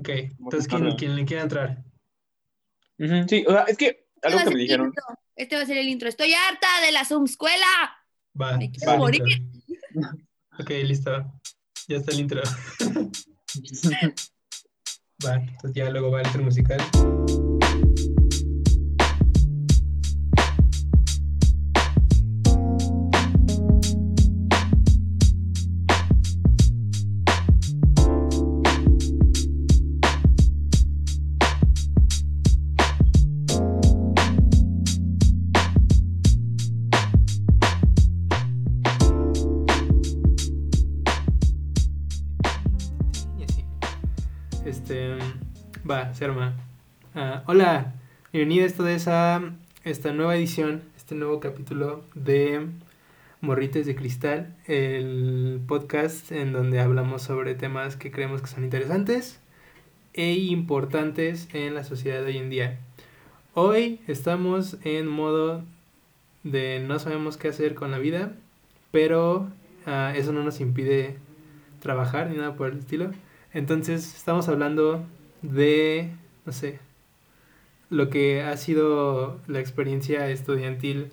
Ok, entonces, ¿quién, ¿quién le quiere entrar? Sí, o sea, es que algo Este va a que me ser el dijeron. intro. Este va a ser el intro. Estoy harta de la Zoom escuela. Va, Me quiero va, morir. intro. Ok, listo. Ya está el intro. Va, entonces ya luego va el intro musical. Ah, hola, bienvenidos a esta nueva edición, este nuevo capítulo de Morrites de Cristal, el podcast en donde hablamos sobre temas que creemos que son interesantes e importantes en la sociedad de hoy en día. Hoy estamos en modo de no sabemos qué hacer con la vida, pero ah, eso no nos impide trabajar ni nada por el estilo. Entonces estamos hablando de, no sé, lo que ha sido la experiencia estudiantil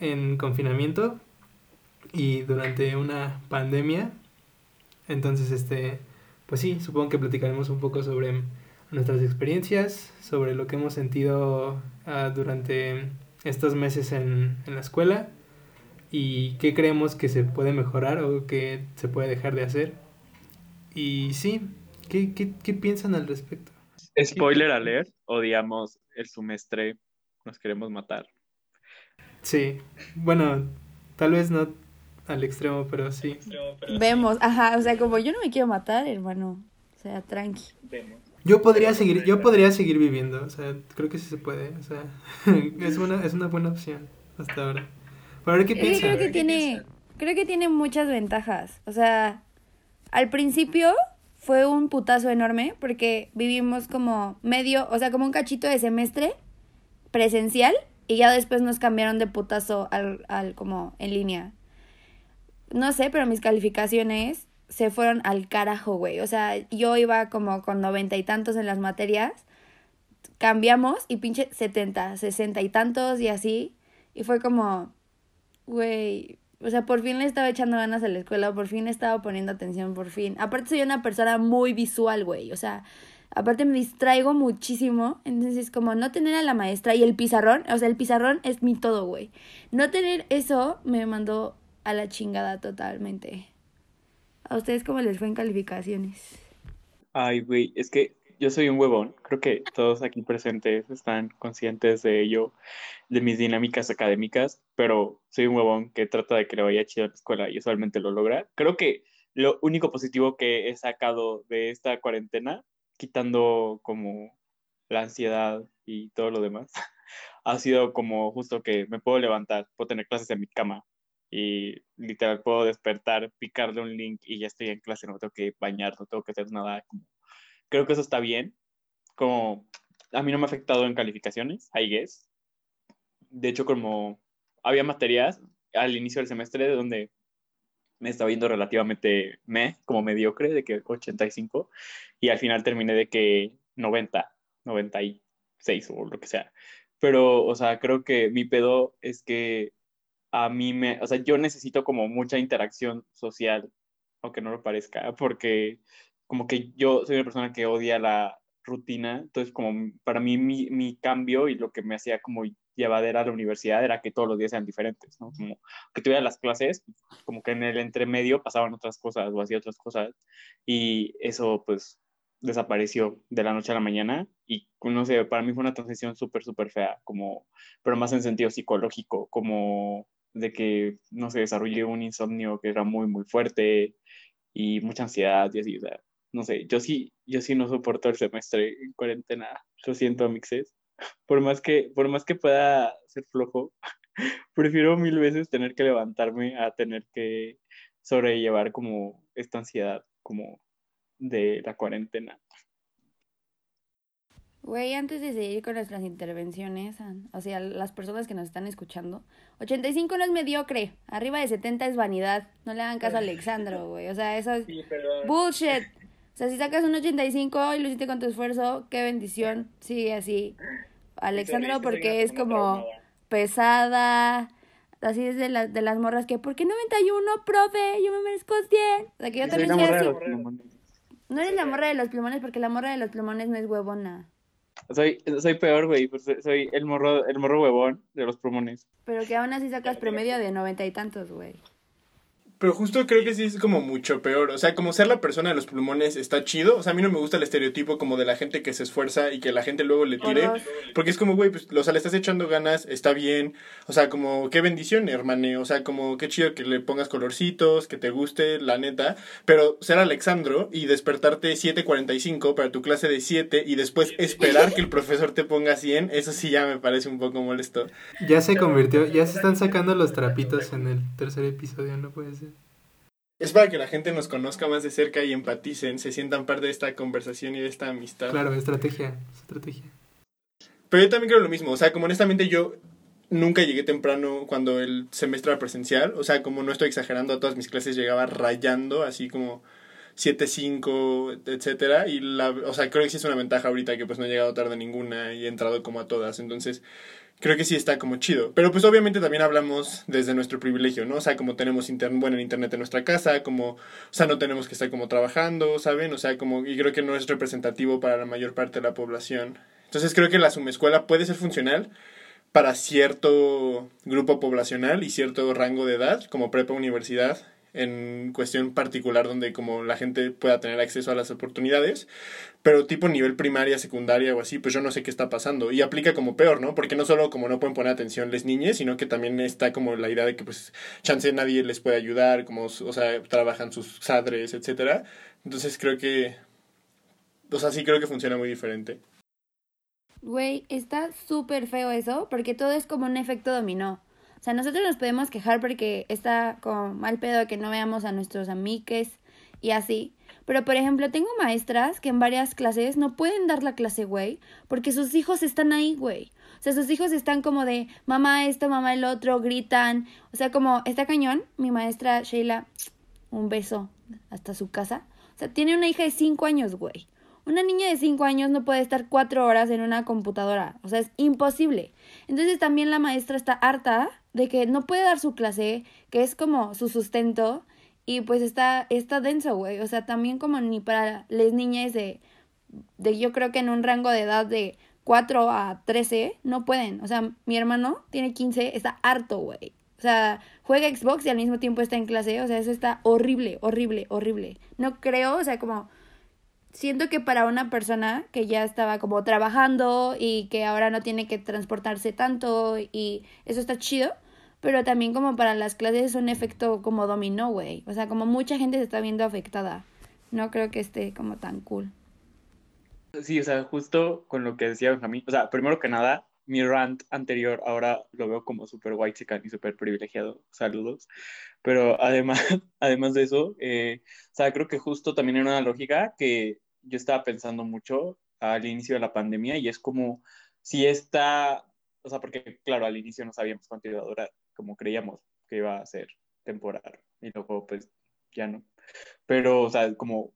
en confinamiento y durante una pandemia. Entonces, este, pues sí, supongo que platicaremos un poco sobre nuestras experiencias, sobre lo que hemos sentido ah, durante estos meses en, en la escuela y qué creemos que se puede mejorar o que se puede dejar de hacer. Y sí, ¿qué, qué, qué piensan al respecto? Spoiler alert, odiamos el semestre, nos queremos matar. Sí, bueno, tal vez no al extremo, pero sí. Vemos, ajá, o sea, como yo no me quiero matar, hermano. O sea, tranqui. Yo podría seguir, yo podría seguir viviendo, o sea, creo que sí se puede, o sea, es una, es una buena opción hasta ahora. Pero a ver qué piensan. creo que tiene, creo que tiene muchas ventajas. O sea, al principio fue un putazo enorme porque vivimos como medio, o sea, como un cachito de semestre presencial y ya después nos cambiaron de putazo al, al como en línea. No sé, pero mis calificaciones se fueron al carajo, güey. O sea, yo iba como con noventa y tantos en las materias. Cambiamos y pinche setenta, sesenta y tantos y así. Y fue como, güey, o sea, por fin le estaba echando ganas a la escuela, por fin le estaba poniendo atención, por fin. Aparte soy una persona muy visual, güey, o sea, aparte me distraigo muchísimo, entonces como no tener a la maestra y el pizarrón, o sea, el pizarrón es mi todo, güey. No tener eso me mandó a la chingada totalmente. ¿A ustedes cómo les fue en calificaciones? Ay, güey, es que yo soy un huevón. Creo que todos aquí presentes están conscientes de ello, de mis dinámicas académicas, pero soy un huevón que trata de que le vaya chido a la escuela y usualmente lo logra. Creo que lo único positivo que he sacado de esta cuarentena, quitando como la ansiedad y todo lo demás, ha sido como justo que me puedo levantar, puedo tener clases en mi cama y literal puedo despertar, picarle un link y ya estoy en clase, no tengo que bañar, no tengo que hacer nada. Como... Creo que eso está bien. Como a mí no me ha afectado en calificaciones, I guess. De hecho, como había materias al inicio del semestre donde me estaba yendo relativamente me, como mediocre, de que 85, y al final terminé de que 90, 96 o lo que sea. Pero, o sea, creo que mi pedo es que a mí me, o sea, yo necesito como mucha interacción social, aunque no lo parezca, porque como que yo soy una persona que odia la rutina, entonces como para mí mi, mi cambio y lo que me hacía como llevadera a la universidad era que todos los días sean diferentes, ¿no? Como que tuviera las clases, como que en el entremedio pasaban otras cosas o hacía otras cosas y eso pues desapareció de la noche a la mañana y no sé, para mí fue una transición súper, súper fea, como, pero más en sentido psicológico, como de que, no sé, desarrollé un insomnio que era muy, muy fuerte y mucha ansiedad y así, o sea, no sé, yo sí, yo sí no soporto el semestre en cuarentena, lo siento, mixes, por más que, por más que pueda ser flojo, prefiero mil veces tener que levantarme a tener que sobrellevar como esta ansiedad, como de la cuarentena. Güey, antes de seguir con nuestras intervenciones, o sea, las personas que nos están escuchando, 85 no es mediocre, arriba de 70 es vanidad. No le hagan caso a Alexandro, güey. O sea, eso es Sí, bullshit. O sea, si sacas un 85 y lo hiciste con tu esfuerzo, qué bendición. Sí, así. Alexandro, porque es como pesada. Así es de, la, de las morras que, ¿por qué 91, profe? Yo me merezco 100. O sea, que yo también soy así. No eres la morra de los plumones porque la morra de los plumones no es huevona. Soy, soy peor, güey. pues, soy el morro, el morro huevón de los plumones. Pero que aún así sacas promedio de noventa y tantos, güey. Pero justo creo que sí es como mucho peor. O sea, como ser la persona de los plumones está chido. O sea, a mí no me gusta el estereotipo como de la gente que se esfuerza y que la gente luego le tire. Porque es como, güey, pues, o sea, le estás echando ganas, está bien. O sea, como, qué bendición, hermane. O sea, como, qué chido que le pongas colorcitos, que te guste, la neta. Pero ser Alexandro y despertarte 7.45 para tu clase de 7 y después esperar que el profesor te ponga 100, eso sí ya me parece un poco molesto. Ya se convirtió, ya se están sacando los trapitos en el tercer episodio, no puede ser. Es para que la gente nos conozca más de cerca y empaticen, se sientan parte de esta conversación y de esta amistad. Claro, estrategia, estrategia. Pero yo también creo lo mismo, o sea, como honestamente yo nunca llegué temprano cuando el semestre era presencial, o sea, como no estoy exagerando, a todas mis clases llegaba rayando, así como 7, 5, etcétera, y la, o sea, creo que sí es una ventaja ahorita que pues no he llegado tarde a ninguna y he entrado como a todas, entonces creo que sí está como chido. Pero pues obviamente también hablamos desde nuestro privilegio, ¿no? O sea, como tenemos inter bueno, internet en nuestra casa, como, o sea, no tenemos que estar como trabajando, ¿saben? O sea, como, y creo que no es representativo para la mayor parte de la población. Entonces creo que la sumescuela puede ser funcional para cierto grupo poblacional y cierto rango de edad, como prepa universidad, en cuestión particular donde como la gente pueda tener acceso a las oportunidades, pero tipo nivel primaria, secundaria o así, pues yo no sé qué está pasando. Y aplica como peor, ¿no? Porque no solo como no pueden poner atención les niñas, sino que también está como la idea de que pues chance nadie les puede ayudar, como, o sea, trabajan sus sadres, etcétera. Entonces creo que, o sea, sí creo que funciona muy diferente. Güey, está súper feo eso, porque todo es como un efecto dominó. O sea, nosotros nos podemos quejar porque está como mal pedo que no veamos a nuestros amigues y así. Pero, por ejemplo, tengo maestras que en varias clases no pueden dar la clase, güey, porque sus hijos están ahí, güey. O sea, sus hijos están como de mamá esto, mamá el otro, gritan. O sea, como está cañón. Mi maestra Sheila, un beso hasta su casa. O sea, tiene una hija de cinco años, güey. Una niña de 5 años no puede estar 4 horas en una computadora. O sea, es imposible. Entonces también la maestra está harta de que no puede dar su clase, que es como su sustento. Y pues está, está denso, güey. O sea, también como ni para las niñas de, de yo creo que en un rango de edad de 4 a 13 no pueden. O sea, mi hermano tiene 15, está harto, güey. O sea, juega Xbox y al mismo tiempo está en clase. O sea, eso está horrible, horrible, horrible. No creo, o sea, como siento que para una persona que ya estaba como trabajando y que ahora no tiene que transportarse tanto y eso está chido, pero también como para las clases es un efecto como dominó, güey. O sea, como mucha gente se está viendo afectada. No creo que esté como tan cool. Sí, o sea, justo con lo que decía Benjamín. O sea, primero que nada, mi rant anterior ahora lo veo como súper white y súper privilegiado. Saludos. Pero además, además de eso, eh, o sea, creo que justo también era una lógica que yo estaba pensando mucho al inicio de la pandemia y es como si esta, o sea, porque claro, al inicio no sabíamos cuánto iba a durar, como creíamos que iba a ser temporal y luego pues ya no. Pero, o sea, como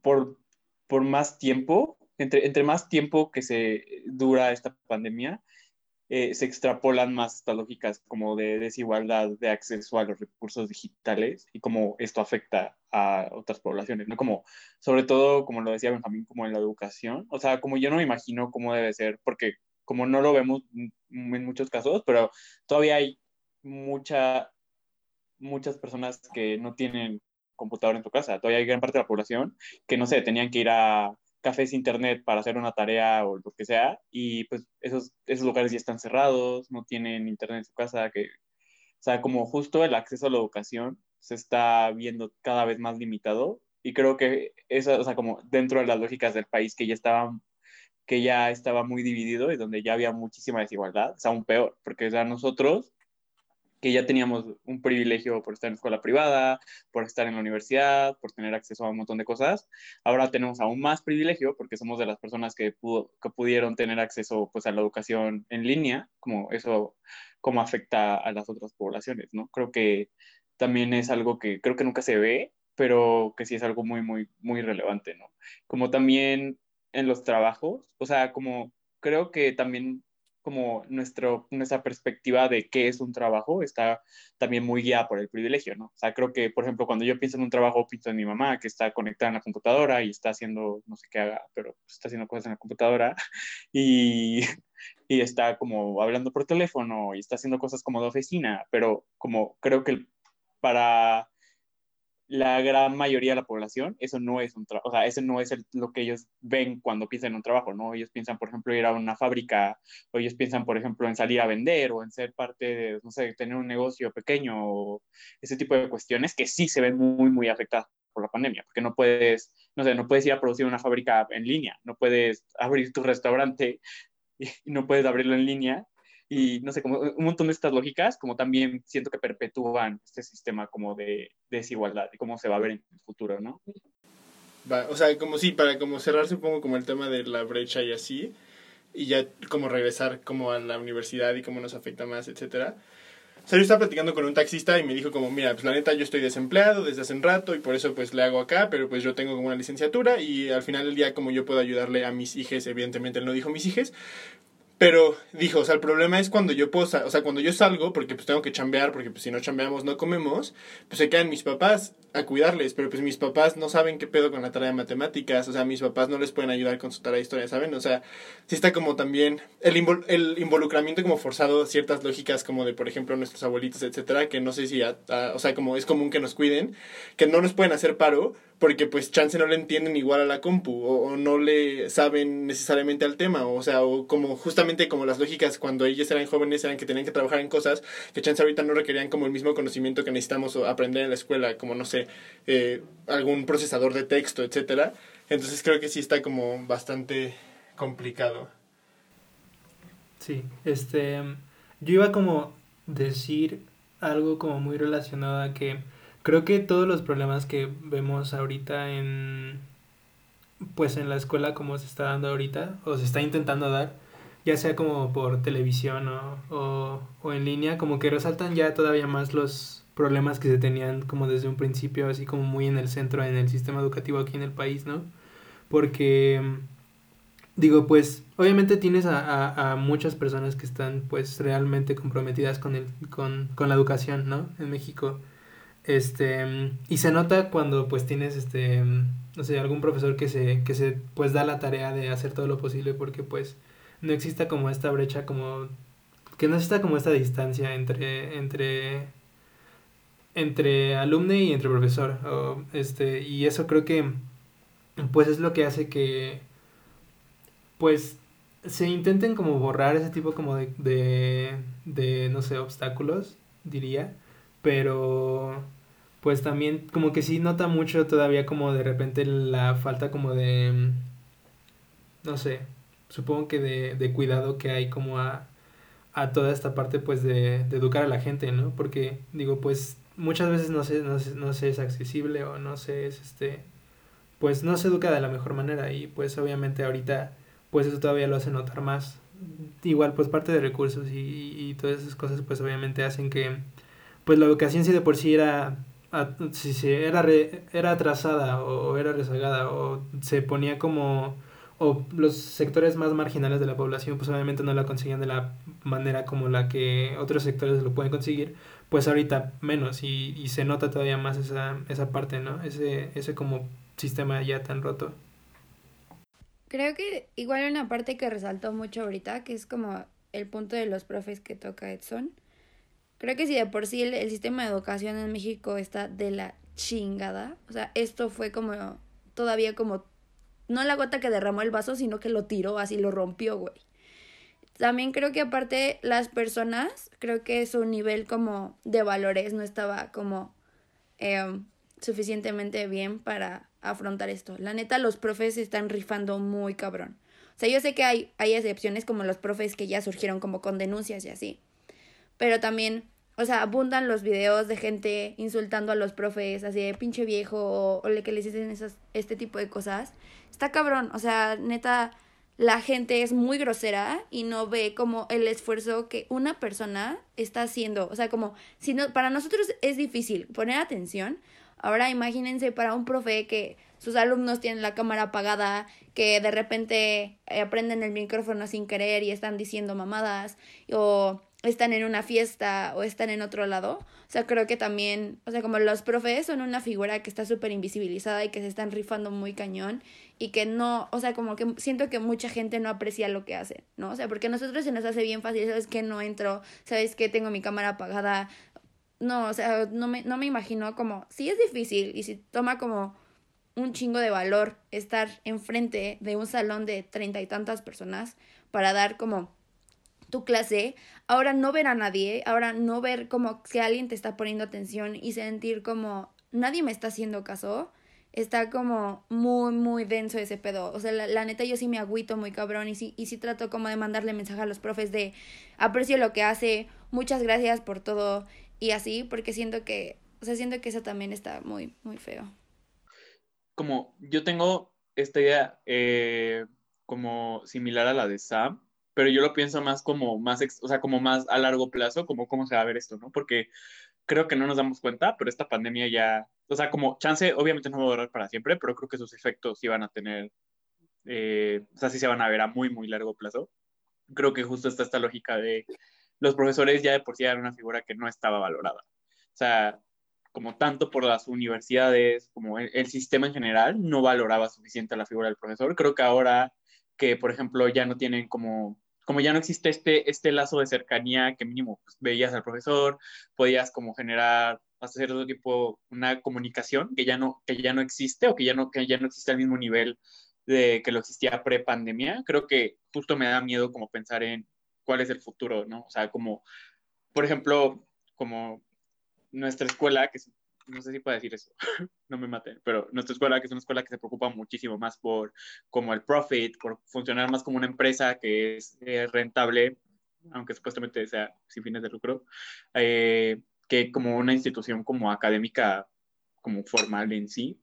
por, por más tiempo, entre, entre más tiempo que se dura esta pandemia, eh, se extrapolan más estas lógicas como de desigualdad de acceso a los recursos digitales y cómo esto afecta a otras poblaciones, ¿no? Como, sobre todo, como lo decía Benjamín, como en la educación, o sea, como yo no me imagino cómo debe ser, porque como no lo vemos en muchos casos, pero todavía hay mucha, muchas personas que no tienen computador en su casa, todavía hay gran parte de la población que, no sé, tenían que ir a cafés internet para hacer una tarea o lo que sea, y pues esos, esos lugares ya están cerrados, no tienen internet en su casa, que, o sea, como justo el acceso a la educación se está viendo cada vez más limitado, y creo que eso, o sea, como dentro de las lógicas del país que ya estaban que ya estaba muy dividido y donde ya había muchísima desigualdad, sea, aún peor, porque o sea, nosotros que ya teníamos un privilegio por estar en escuela privada, por estar en la universidad, por tener acceso a un montón de cosas. Ahora tenemos aún más privilegio porque somos de las personas que, pudo, que pudieron tener acceso pues, a la educación en línea, como eso cómo afecta a las otras poblaciones, ¿no? Creo que también es algo que creo que nunca se ve pero que sí es algo muy, muy, muy relevante, ¿no? Como también en los trabajos, o sea, como creo que también como nuestro, nuestra perspectiva de qué es un trabajo está también muy guiada por el privilegio, ¿no? O sea, creo que, por ejemplo, cuando yo pienso en un trabajo, pienso en mi mamá que está conectada en la computadora y está haciendo, no sé qué haga, pero está haciendo cosas en la computadora y, y está como hablando por teléfono y está haciendo cosas como de oficina, pero como creo que para la gran mayoría de la población, eso no es un trabajo, o sea, eso no es lo que ellos ven cuando piensan en un trabajo, ¿no? Ellos piensan, por ejemplo, ir a una fábrica, o ellos piensan, por ejemplo, en salir a vender, o en ser parte de, no sé, tener un negocio pequeño, o ese tipo de cuestiones que sí se ven muy, muy afectadas por la pandemia, porque no puedes, no sé, no puedes ir a producir una fábrica en línea, no puedes abrir tu restaurante y no puedes abrirlo en línea y no sé, como un montón de estas lógicas, como también siento que perpetúan este sistema como de, desigualdad y cómo se va a ver en el futuro, ¿no? o sea, como sí, para como cerrar supongo como el tema de la brecha y así, y ya como regresar como a la universidad y cómo nos afecta más, etcétera. O sea, yo estaba platicando con un taxista y me dijo como, mira, pues la neta yo estoy desempleado desde hace un rato y por eso pues le hago acá, pero pues yo tengo como una licenciatura y al final del día como yo puedo ayudarle a mis hijos, evidentemente él no dijo mis hijos, pero dijo, o sea, el problema es cuando yo puedo, o sea, cuando yo salgo, porque pues tengo que chambear, porque pues si no chambeamos no comemos, pues se quedan mis papás a cuidarles, pero pues mis papás no saben qué pedo con la tarea de matemáticas, o sea, mis papás no les pueden ayudar con su tarea de historia, ¿saben? O sea, sí está como también el, el involucramiento como forzado ciertas lógicas como de, por ejemplo, nuestros abuelitos, etcétera, que no sé si, o sea, como es común que nos cuiden, que no nos pueden hacer paro, porque pues chance no le entienden igual a la compu o, no le saben necesariamente al tema o sea o como justamente como las lógicas cuando ellos eran jóvenes eran que tenían que trabajar en cosas que chance ahorita no requerían como el mismo conocimiento que necesitamos aprender en la escuela como no sé eh, algún procesador de texto etcétera. Entonces creo que sí está como bastante complicado. Sí este yo iba como decir algo como muy relacionado a que Creo que todos los problemas que vemos ahorita en pues en la escuela como se está dando ahorita o se está intentando dar, ya sea como por televisión o, o, en línea, como que resaltan ya todavía más los problemas que se tenían como desde un principio, así como muy en el centro en el sistema educativo aquí en el país, ¿no? Porque digo, pues obviamente tienes a, a, a muchas personas que están pues realmente comprometidas con, el, con, con la educación, ¿no? En México este, y se nota cuando pues tienes este, no sé, algún profesor que se, que se pues da la tarea de hacer todo lo posible porque pues no exista como esta brecha como, que no exista como esta distancia entre, entre, entre alumno y entre profesor. O, este, y eso creo que pues es lo que hace que pues se intenten como borrar ese tipo como de, de, de no sé, obstáculos, diría, pero pues también como que sí nota mucho todavía como de repente la falta como de, mm, no sé, supongo que de, de cuidado que hay como a, a toda esta parte pues de, de, educar a la gente, ¿no? Porque digo, pues muchas veces no se, no, no se es accesible o no se es este, pues no se educa de la mejor manera y pues obviamente ahorita pues eso todavía lo hace notar más. Igual pues parte de recursos y, y todas esas cosas pues obviamente hacen que pues la educación si de por sí era si se era, era atrasada o era rezagada o se ponía como o los sectores más marginales de la población pues obviamente no la conseguían de la manera como la que otros sectores lo pueden conseguir pues ahorita menos y, y se nota todavía más esa, esa parte no ese ese como sistema ya tan roto. Creo que igual una parte que resaltó mucho ahorita que es como el punto de los profes que toca Edson Creo que si de por sí el, sistema de educación en México está de la chingada, o sea, esto fue como todavía como no la gota que derramó el vaso, sino que lo tiró, así lo rompió, güey. También creo que aparte las personas, creo que su nivel como de valores no estaba como em, suficientemente bien para afrontar esto. La neta, los profes están rifando muy cabrón. O sea, yo sé que hay, hay excepciones como los profes que ya surgieron como con denuncias y así. Pero también o sea, abundan los videos de gente insultando a los profes, así de pinche viejo, o, le que les dicen esas, este tipo de cosas. Está cabrón, o sea, neta, la gente es muy grosera y no ve como el esfuerzo que una persona está haciendo. O sea, como, si no, para nosotros es difícil poner atención Ahora imagínense para un profe que sus alumnos tienen la cámara apagada, que de repente eh, aprenden el micrófono sin querer y están diciendo mamadas, o están en una fiesta o están en otro lado. O sea, creo que también, o sea, como los profes son una figura que está súper invisibilizada y que se están rifando muy cañón y que no, o sea, como que siento que mucha gente no aprecia lo que hacen, ¿no? O sea, porque a nosotros se nos hace bien fácil, ¿sabes que No entro, ¿sabes que Tengo mi cámara apagada. No, o sea, no me, no me imagino como, sí es difícil y si toma como un chingo de valor estar enfrente de un salón de treinta y tantas personas para dar como tu clase, ahora no ver a nadie, ahora no ver como que alguien te está poniendo atención y sentir como nadie me está haciendo caso, está como muy, muy denso ese pedo. O sea, la, neta yo sí me agüito muy cabrón y sí, y sí trato como de mandarle mensaje a los profes de aprecio lo que hace, muchas gracias por todo y así, porque siento que, o sea, siento que eso también está muy, muy feo como yo tengo esta idea eh, como similar a la de Sam, pero yo lo pienso más como más, o sea, como más a largo plazo, como cómo se va a ver esto, ¿no? Porque creo que no nos damos cuenta, pero esta pandemia ya, o sea, como chance, obviamente no va a durar para siempre, pero creo que sus efectos sí van a tener, eh, o sea, sí se van a ver a muy, muy largo plazo. Creo que justo está esta lógica de los profesores ya de por sí eran una figura que no estaba valorada. O sea, como tanto por las universidades como el, sistema en general, no valoraba suficiente la figura del profesor. Creo que ahora que, por ejemplo, ya no tienen como, como ya no existe este, este lazo de cercanía que mínimo pues, veías al profesor, podías como generar hasta cierto tipo una comunicación que ya no, que ya no existe o que ya no, que ya no existe al mismo nivel de que lo existía pre-pandemia. Creo que justo me da miedo como pensar en cuál es el futuro, ¿no? O sea, como, por ejemplo, como nuestra escuela, que no sé si puedo decir eso, no me maten, pero nuestra escuela, que es una escuela que se preocupa muchísimo más por como el profit, por funcionar más como una empresa que es eh, rentable, aunque supuestamente sea sin fines de lucro, eh, que como una institución como académica, como formal en sí.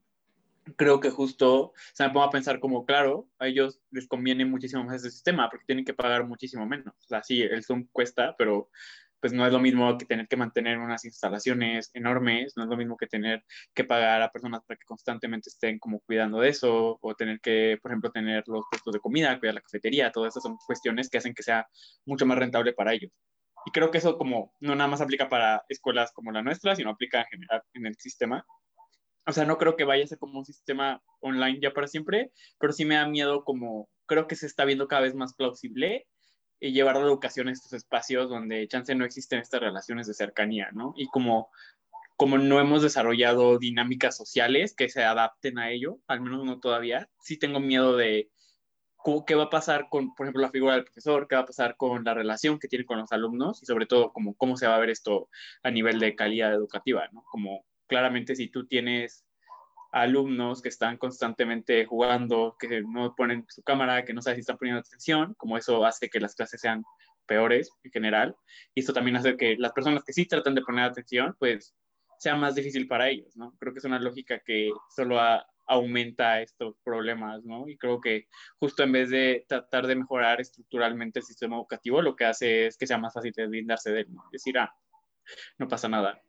Creo que justo se me pongo a pensar como, claro, a ellos les conviene muchísimo más ese sistema porque tienen que pagar muchísimo menos. O sea, sí, el Zoom cuesta, pero pues no es lo mismo que tener que mantener unas instalaciones enormes, no es lo mismo que tener que pagar a personas para que constantemente estén como cuidando de eso, o tener que, por ejemplo, tener los puestos de comida, cuidar la cafetería, todas esas son cuestiones que hacen que sea mucho más rentable para ellos. Y creo que eso como no nada más aplica para escuelas como la nuestra, sino aplica en general en el sistema. O sea, no creo que vaya a ser como un sistema online ya para siempre, pero sí me da miedo como creo que se está viendo cada vez más plausible y llevar la educación a estos espacios donde chance no existen estas relaciones de cercanía, ¿no? Y como, como no hemos desarrollado dinámicas sociales que se adapten a ello, al menos no todavía, sí tengo miedo de qué va a pasar con, por ejemplo, la figura del profesor, qué va a pasar con la relación que tiene con los alumnos y sobre todo como cómo se va a ver esto a nivel de calidad educativa, ¿no? Como claramente si tú tienes alumnos que están constantemente jugando, que no ponen su cámara, que no saben si están poniendo atención, como eso hace que las clases sean peores en general. Y esto también hace que las personas que sí tratan de poner atención, pues sea más difícil para ellos, ¿no? Creo que es una lógica que solo aumenta estos problemas, ¿no? Y creo que justo en vez de tratar de mejorar estructuralmente el sistema educativo, lo que hace es que sea más fácil de blindarse de él, ¿no? Decir, ah, no pasa nada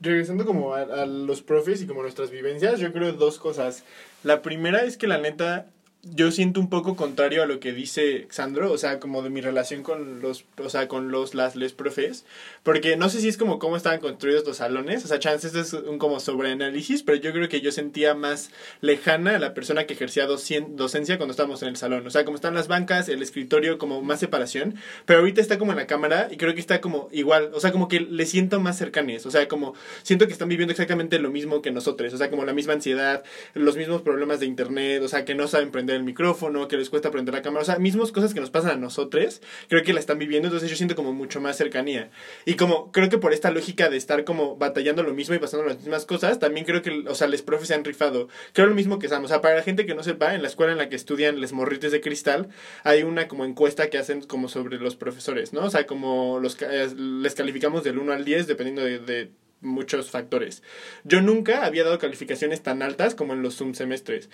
regresando como a, a, los profes y como nuestras vivencias, yo creo dos cosas. La primera es que la neta, yo siento un poco contrario a lo que dice Xandro, o sea, como de mi relación con los, o sea, con los, las, les profes, porque no sé si es como cómo estaban construidos los salones, o sea, chances es un como sobreanálisis, pero yo creo que yo sentía más lejana a la persona que ejercía docencia cuando estábamos en el salón, o sea, como están las bancas, el escritorio, como más separación, pero ahorita está como en la cámara y creo que está como igual, o sea, como que le siento más cercanes, o sea, como siento que están viviendo exactamente lo mismo que nosotros, o sea, como la misma ansiedad, los mismos problemas de internet, o sea, que no saben prender el micrófono, que les cuesta prender la cámara, o sea, mismas cosas que nos pasan a nosotros, creo que la están viviendo, entonces yo siento como mucho más cercanía. Y como creo que por esta lógica de estar como batallando lo mismo y pasando las mismas cosas, también creo que, o sea, les profes se han rifado. Creo lo mismo que Sam, o sea, para la gente que no sepa, en la escuela en la que estudian les morrites de cristal, hay una como encuesta que hacen como sobre los profesores, ¿no? O sea, como los eh, les calificamos del 1 al 10 dependiendo de, de muchos factores. Yo nunca había dado calificaciones tan altas como en los Zoom semestres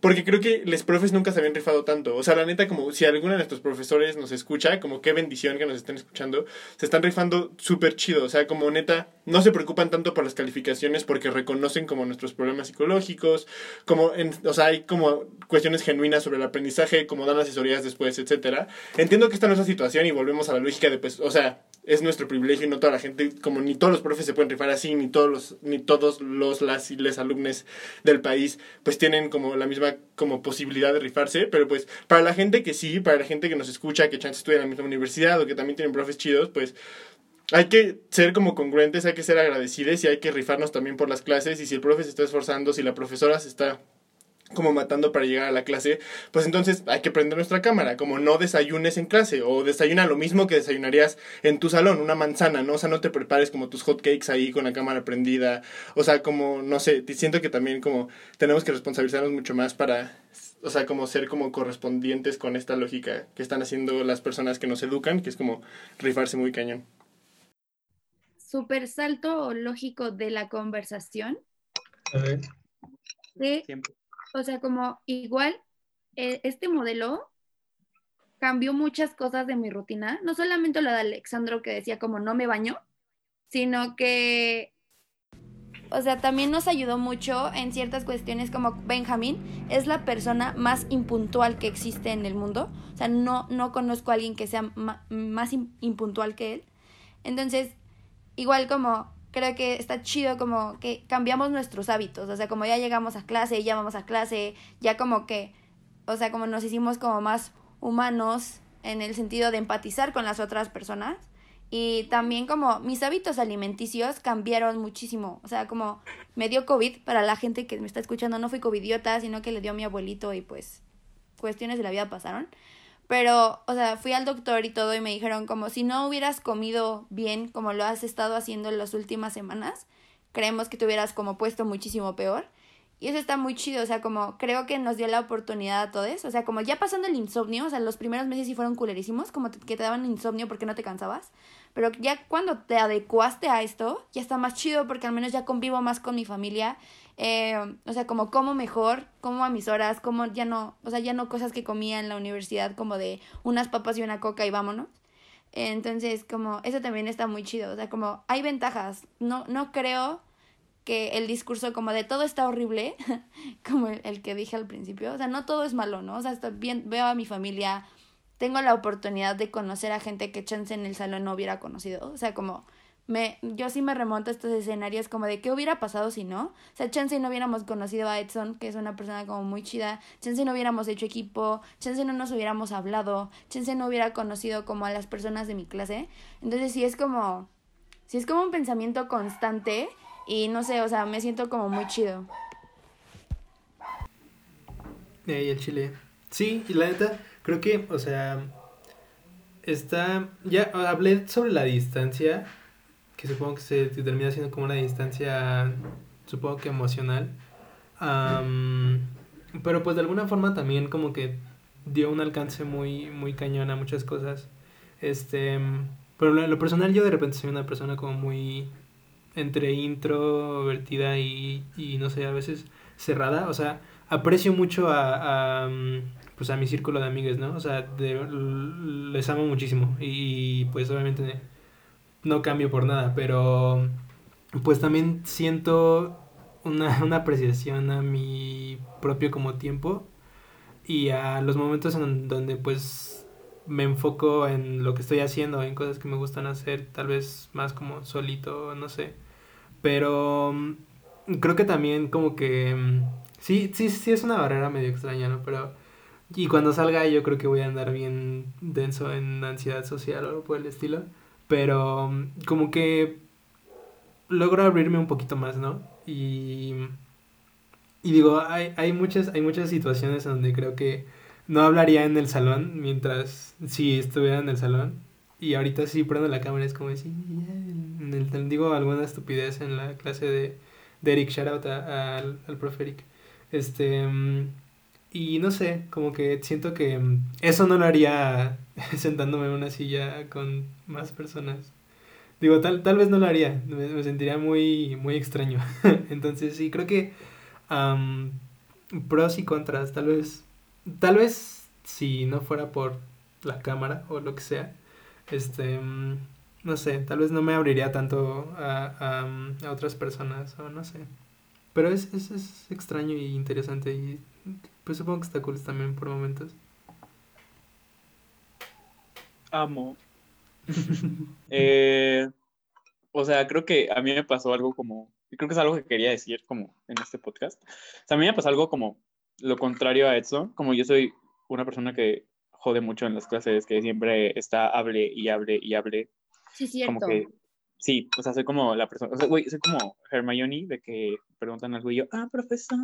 porque creo que los profes nunca se habían rifado tanto. O sea, la neta, como si alguno de nuestros profesores nos escucha, como qué bendición que nos estén escuchando, se están rifando súper chido. O sea, como neta, no se preocupan tanto por las calificaciones porque reconocen como nuestros problemas psicológicos, como, en, o sea, hay como cuestiones genuinas sobre el aprendizaje, como dan asesorías después, etcétera. Entiendo que esta no es la situación y volvemos a la lógica de, pues, o sea, es nuestro privilegio y no toda la gente, como ni todos los profes se pueden rifar así, ni todos los, ni todos los, alumnos del país, pues tienen como la misma como posibilidad de rifarse, pero pues para la gente que sí, para la gente que nos escucha, que chance estudia en la misma universidad o que también tienen profes chidos, pues hay que ser como congruentes, hay que ser agradecidos y hay que rifarnos también por las clases y si el profe se está esforzando, si la profesora se está como matando para llegar a la clase, pues entonces hay que prender nuestra cámara, como no desayunes en clase o desayuna lo mismo que desayunarías en tu salón, una manzana, ¿no? O sea, no te prepares como tus hot cakes ahí con la cámara prendida, o sea, como, no sé, siento que también como tenemos que responsabilizarnos mucho más para, o sea, como ser como correspondientes con esta lógica que están haciendo las personas que nos educan, que es como rifarse muy cañón. Súper salto lógico de la conversación. A ver. De Siempre. O sea, como igual eh, este modelo cambió muchas cosas de mi rutina, no solamente lo de Alexandro que decía como no me baño, sino que, o sea, también nos ayudó mucho en ciertas cuestiones como Benjamín es la persona más impuntual que existe en el mundo, o sea, no, no conozco a alguien que sea más im- impuntual que él. Entonces, igual como creo que está chido como que cambiamos nuestros hábitos, o sea, como ya llegamos a clase, ya vamos a clase, ya como que, o sea, como nos hicimos como más humanos en el sentido de empatizar con las otras personas y también como mis hábitos alimenticios cambiaron muchísimo, o sea, como me dio COVID, para la gente que me está escuchando, no fui covidiota, sino que le dio a mi abuelito y pues cuestiones de la vida pasaron. Pero, o sea, fui al doctor y todo y me dijeron como si no hubieras comido bien como lo has estado haciendo en las últimas semanas, creemos que te hubieras como puesto muchísimo peor. Y eso está muy chido, o sea, como creo que nos dio la oportunidad a todos, o sea, como ya pasando el insomnio, o sea, los primeros meses sí fueron culerísimos, como que te daban insomnio porque no te cansabas, pero ya cuando te adecuaste a esto, ya está más chido porque al menos ya convivo más con mi familia, eh, o sea, como como mejor, como a mis horas, como ya no, o sea, ya no cosas que comía en la universidad como de unas papas y una coca y vámonos. Entonces, como eso también está muy chido, o sea, como hay ventajas. No no creo que el discurso como de todo está horrible, como el, el que dije al principio, o sea, no todo es malo, ¿no? O sea, está bien, veo a mi familia, tengo la oportunidad de conocer a gente que chance en el salón no hubiera conocido, o sea, como me, yo sí me remonto a estos escenarios como de qué hubiera pasado si no. O sea, chance no hubiéramos conocido a Edson, que es una persona como muy chida, chance no hubiéramos hecho equipo, chance no nos hubiéramos hablado, chance no hubiera conocido como a las personas de mi clase. Entonces sí es como, sí es como un pensamiento constante y no sé, o sea, me siento como muy chido. De ahí el chile. Sí, y la neta, creo que, o sea, está, ya hablé sobre la distancia, que supongo que se termina siendo como una distancia, supongo que emocional. Pero pues de alguna forma también como que dio un alcance muy, muy cañón a muchas cosas. Este, pero en lo personal yo de repente soy una persona como muy entre introvertida y, y no sé, a veces cerrada. O sea, aprecio mucho a, pues a mi círculo de amigos, ¿no? O sea, de- les amo muchísimo y pues obviamente no cambio por nada, pero pues también siento una, una apreciación a mi propio como tiempo y a los momentos en donde pues me enfoco en lo que estoy haciendo, en cosas que me gustan hacer, tal vez más como solito, no sé. Pero creo que también como que sí, sí, sí es una barrera medio extraña, ¿no? Pero y cuando salga yo creo que voy a andar bien denso en ansiedad social o algo por el estilo. Pero mm, como que logro abrirme un poquito más, ¿no? Y, y digo, hay, hay, muchas, hay muchas situaciones donde creo que no hablaría en el salón mientras si estuviera en el salón. Y ahorita sí prendo la cámara, es como decir, digo alguna estupidez en la clase de, de Eric, shout out al, al profe Eric. Este, mm, y no sé, como que siento que mm, eso no lo haría sentándome en una silla con más personas. Digo, tal, tal vez no lo haría, me, sentiría muy, muy extraño. Entonces sí, creo que am, pros y contras. Tal vez, tal vez si no fuera por la cámara o lo que sea, este, mm, no sé, tal vez no me abriría tanto a, a, a otras personas o no sé. Pero es, es, es extraño y interesante y pues supongo que está cool también por momentos. Amo. eh, o sea, creo que a mí me pasó algo como, creo que es algo que quería decir como en este podcast. O sea, a mí me pasó algo como lo contrario a Edson, como yo soy una persona que jode mucho en las clases, que siempre está hable y hable y hable. Sí, cierto. Como que, sí, o sea, soy como la persona, o sea, güey, soy como Hermione, de que preguntan algo y yo, ah, profesor.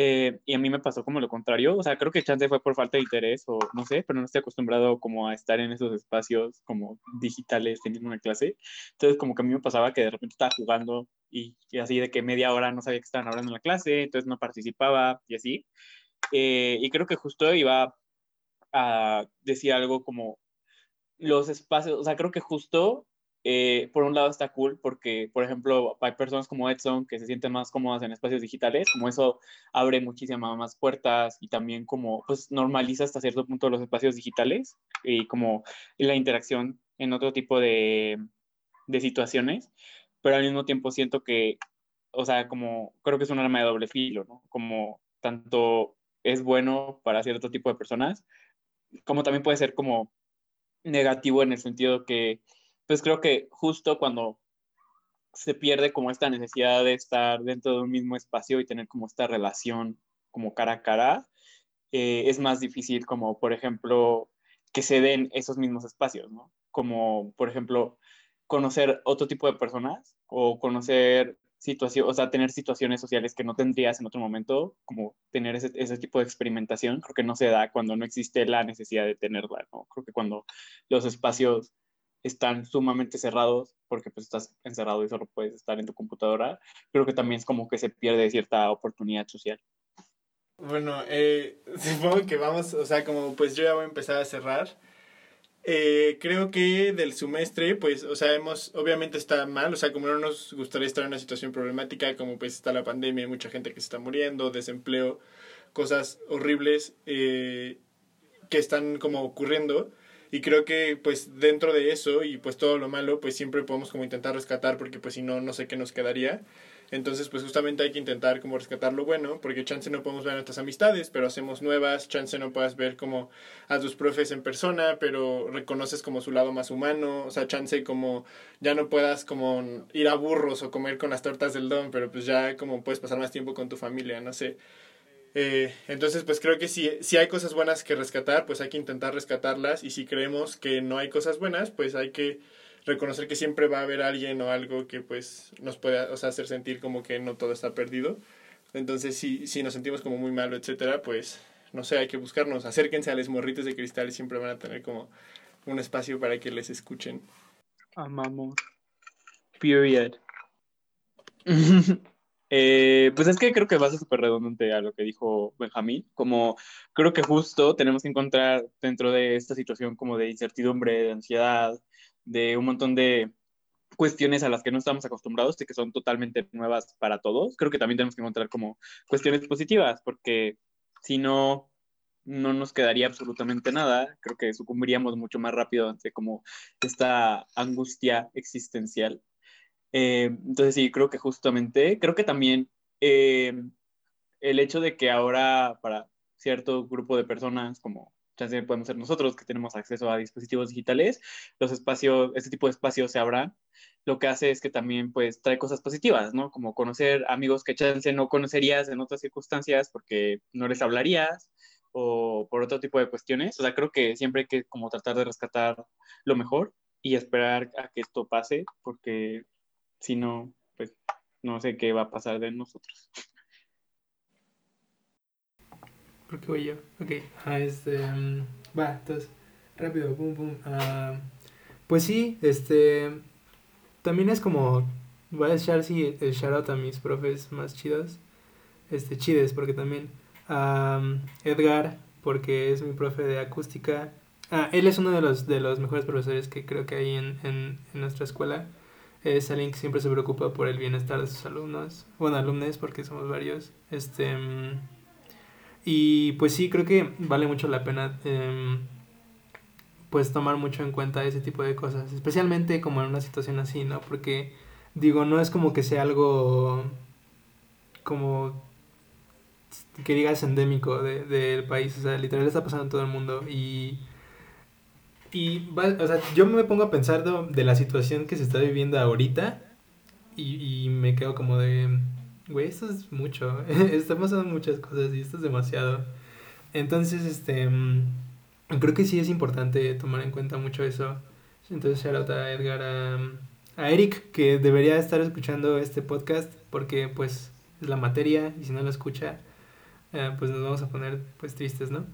Eh, y a mí me pasó como lo contrario, o sea, creo que chance fue por falta de interés o no sé, pero no estoy acostumbrado como a estar en esos espacios como digitales teniendo una clase. Entonces como que a mí me pasaba que de repente estaba jugando y, y así de que media hora no sabía que estaban hablando en la clase, entonces no participaba y así. Eh, y creo que justo iba a decir algo como los espacios, o sea, creo que justo eh, por un lado está cool porque, por ejemplo, hay personas como Edson que se sienten más cómodas en espacios digitales, como eso abre muchísimas más puertas y también como pues normaliza hasta cierto punto los espacios digitales y como la interacción en otro tipo de, de situaciones, pero al mismo tiempo siento que, o sea, como creo que es un arma de doble filo, ¿no? Como tanto es bueno para cierto tipo de personas, como también puede ser como negativo en el sentido que pues creo que justo cuando se pierde como esta necesidad de estar dentro de un mismo espacio y tener como esta relación como cara a cara, eh, es más difícil como, por ejemplo, que se den esos mismos espacios, ¿no? Como, por ejemplo, conocer otro tipo de personas o conocer situaciones, o sea, tener situaciones sociales que no tendrías en otro momento, como tener ese, ese, tipo de experimentación, creo que no se da cuando no existe la necesidad de tenerla, ¿no? Creo que cuando los espacios están sumamente cerrados porque pues estás encerrado y solo puedes estar en tu computadora, creo que también es como que se pierde cierta oportunidad social. Bueno, eh, supongo que vamos, o sea, como pues yo ya voy a empezar a cerrar. Eh, creo que del semestre, pues, o sea, hemos, obviamente está mal, o sea, como no nos gustaría estar en una situación problemática, como pues está la pandemia, hay mucha gente que se está muriendo, desempleo, cosas horribles eh, que están como ocurriendo. Y creo que pues dentro de eso y pues todo lo malo, pues siempre podemos como intentar rescatar porque pues si no, no sé qué nos quedaría. Entonces, pues justamente hay que intentar como rescatar lo bueno, porque chance no podemos ver nuestras amistades, pero hacemos nuevas, chance no puedas ver como a tus profes en persona, pero reconoces como su lado más humano, o sea, chance como ya no puedas como ir a burros o comer con las tortas del don, pero pues ya como puedes pasar más tiempo con tu familia, no sé. Eh, entonces, pues creo que si, si hay cosas buenas que rescatar, pues hay que intentar rescatarlas y si creemos que no hay cosas buenas, pues hay que reconocer que siempre va a haber alguien o algo que pues nos pueda o sea, hacer sentir como que no todo está perdido. Entonces, si, si nos sentimos como muy malo, etcétera, pues no sé, hay que buscarnos. Acérquense a los morritos de cristal y siempre van a tener como un espacio para que les escuchen. Amamos. Period. Eh, pues es que creo que va a ser súper redundante a lo que dijo Benjamín, como creo que justo tenemos que encontrar dentro de esta situación como de incertidumbre, de ansiedad, de un montón de cuestiones a las que no estamos acostumbrados y que son totalmente nuevas para todos, creo que también tenemos que encontrar como cuestiones positivas, porque si no, no nos quedaría absolutamente nada, creo que sucumbiríamos mucho más rápido ante como esta angustia existencial eh, entonces sí, creo que justamente, creo que también eh, el hecho de que ahora para cierto grupo de personas, como ya podemos ser nosotros que tenemos acceso a dispositivos digitales, los espacios, este tipo de espacios se abran, lo que hace es que también pues trae cosas positivas, ¿no? Como conocer amigos que chance no conocerías en otras circunstancias porque no les hablarías o por otro tipo de cuestiones. O sea, creo que siempre hay que como tratar de rescatar lo mejor y esperar a que esto pase porque si no, pues no sé qué va a pasar de nosotros. ¿Por qué voy yo? Ok, ah, este, um, va, entonces, rápido, pum, pum. Uh, pues sí, este, también es como, voy a echar sí, el shout out a mis profes más chidos, este, chides, porque también, Edgar, porque es mi profe de acústica, ah, él es uno de los, de los mejores profesores que creo que hay en, en nuestra escuela, Es alguien que siempre se preocupa por el bienestar de sus alumnos. Bueno, alumnos, porque somos varios. Este. Y pues sí, creo que vale mucho la pena. em, pues tomar mucho en cuenta ese tipo de cosas. Especialmente como en una situación así, ¿no? Porque, digo, no es como que sea algo. Como que digas endémico de- del país, o sea, literal está pasando en todo el mundo y y o sea, yo me pongo a pensar de, de la situación que se está viviendo ahorita y, y me quedo como de, güey, esto es mucho, están pasando muchas cosas y esto es demasiado. Entonces, este, mm, creo que sí es importante tomar en cuenta mucho eso. Entonces, shout out a Edgar, a, a Eric, que debería estar escuchando este podcast porque pues es la materia y si no lo escucha, eh, pues nos vamos a poner pues tristes, ¿no?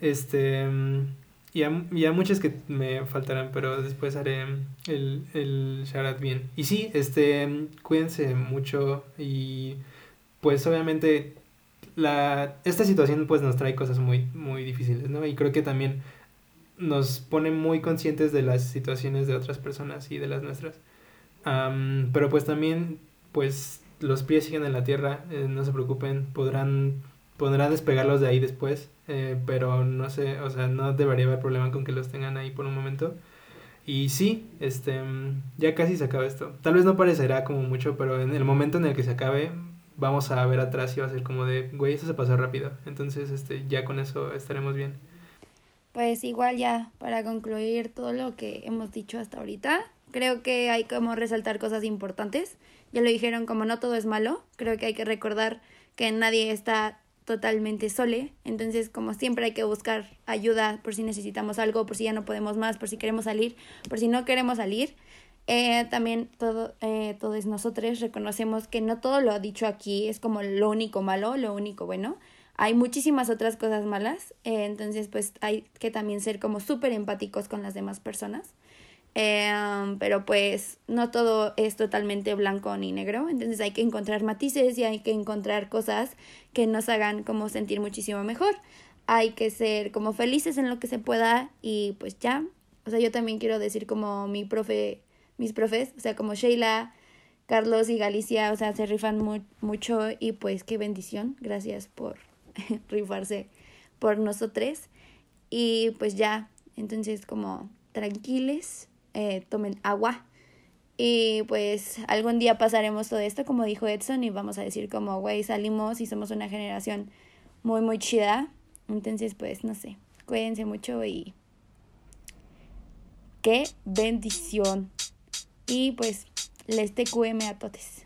Este, mm, y a, y a muchas que me faltarán, pero después haré el, el bien. Y sí, este, cuídense mucho y pues obviamente la, esta situación pues nos trae cosas muy, muy difíciles, ¿no? Y creo que también nos pone muy conscientes de las situaciones de otras personas y de las nuestras. Am, pero pues también, pues los pies siguen en la tierra, eh, no se preocupen, podrán, podrán despegarlos de ahí después, eh, pero no sé, o sea, no debería haber problema con que los tengan ahí por un momento. Y sí, este, ya casi se acaba esto. Tal vez no parecerá como mucho, pero en el momento en el que se acabe, vamos a ver atrás y va a ser como de, güey, eso se pasó rápido. Entonces, este, ya con eso estaremos bien. Pues igual ya, para concluir todo lo que hemos dicho hasta ahorita, creo que hay como resaltar cosas importantes. Ya lo dijeron, como no todo es malo, creo que hay que recordar que nadie está totalmente sole, entonces como siempre hay que buscar ayuda por si necesitamos algo, por si ya no podemos más, por si queremos salir, por si no queremos salir. Eh, también todo, eh, todos nosotros reconocemos que no todo lo dicho aquí es como lo único malo, lo único bueno hay muchísimas otras cosas malas, eh, entonces pues hay que también ser como súper empáticos con las demás personas. Um, pero pues no todo es totalmente blanco ni negro, entonces hay que encontrar matices y hay que encontrar cosas que nos hagan como sentir muchísimo mejor. Hay que ser como felices en lo que se pueda y pues ya. O sea, yo también quiero decir como mi profe, mis profes, o sea, como Sheila, Carlos y Galicia, o sea, se rifan mu mucho y pues qué bendición. Gracias por rifarse por nosotros. Y pues ya, entonces como tranquiles, eh, tomen agua. Y pues algún día pasaremos todo esto, como dijo Edson, y vamos a decir como, güey, salimos y somos una generación muy, muy chida. Entonces, pues, no sé, cuídense mucho y qué bendición. Y pues, les TQM a totes.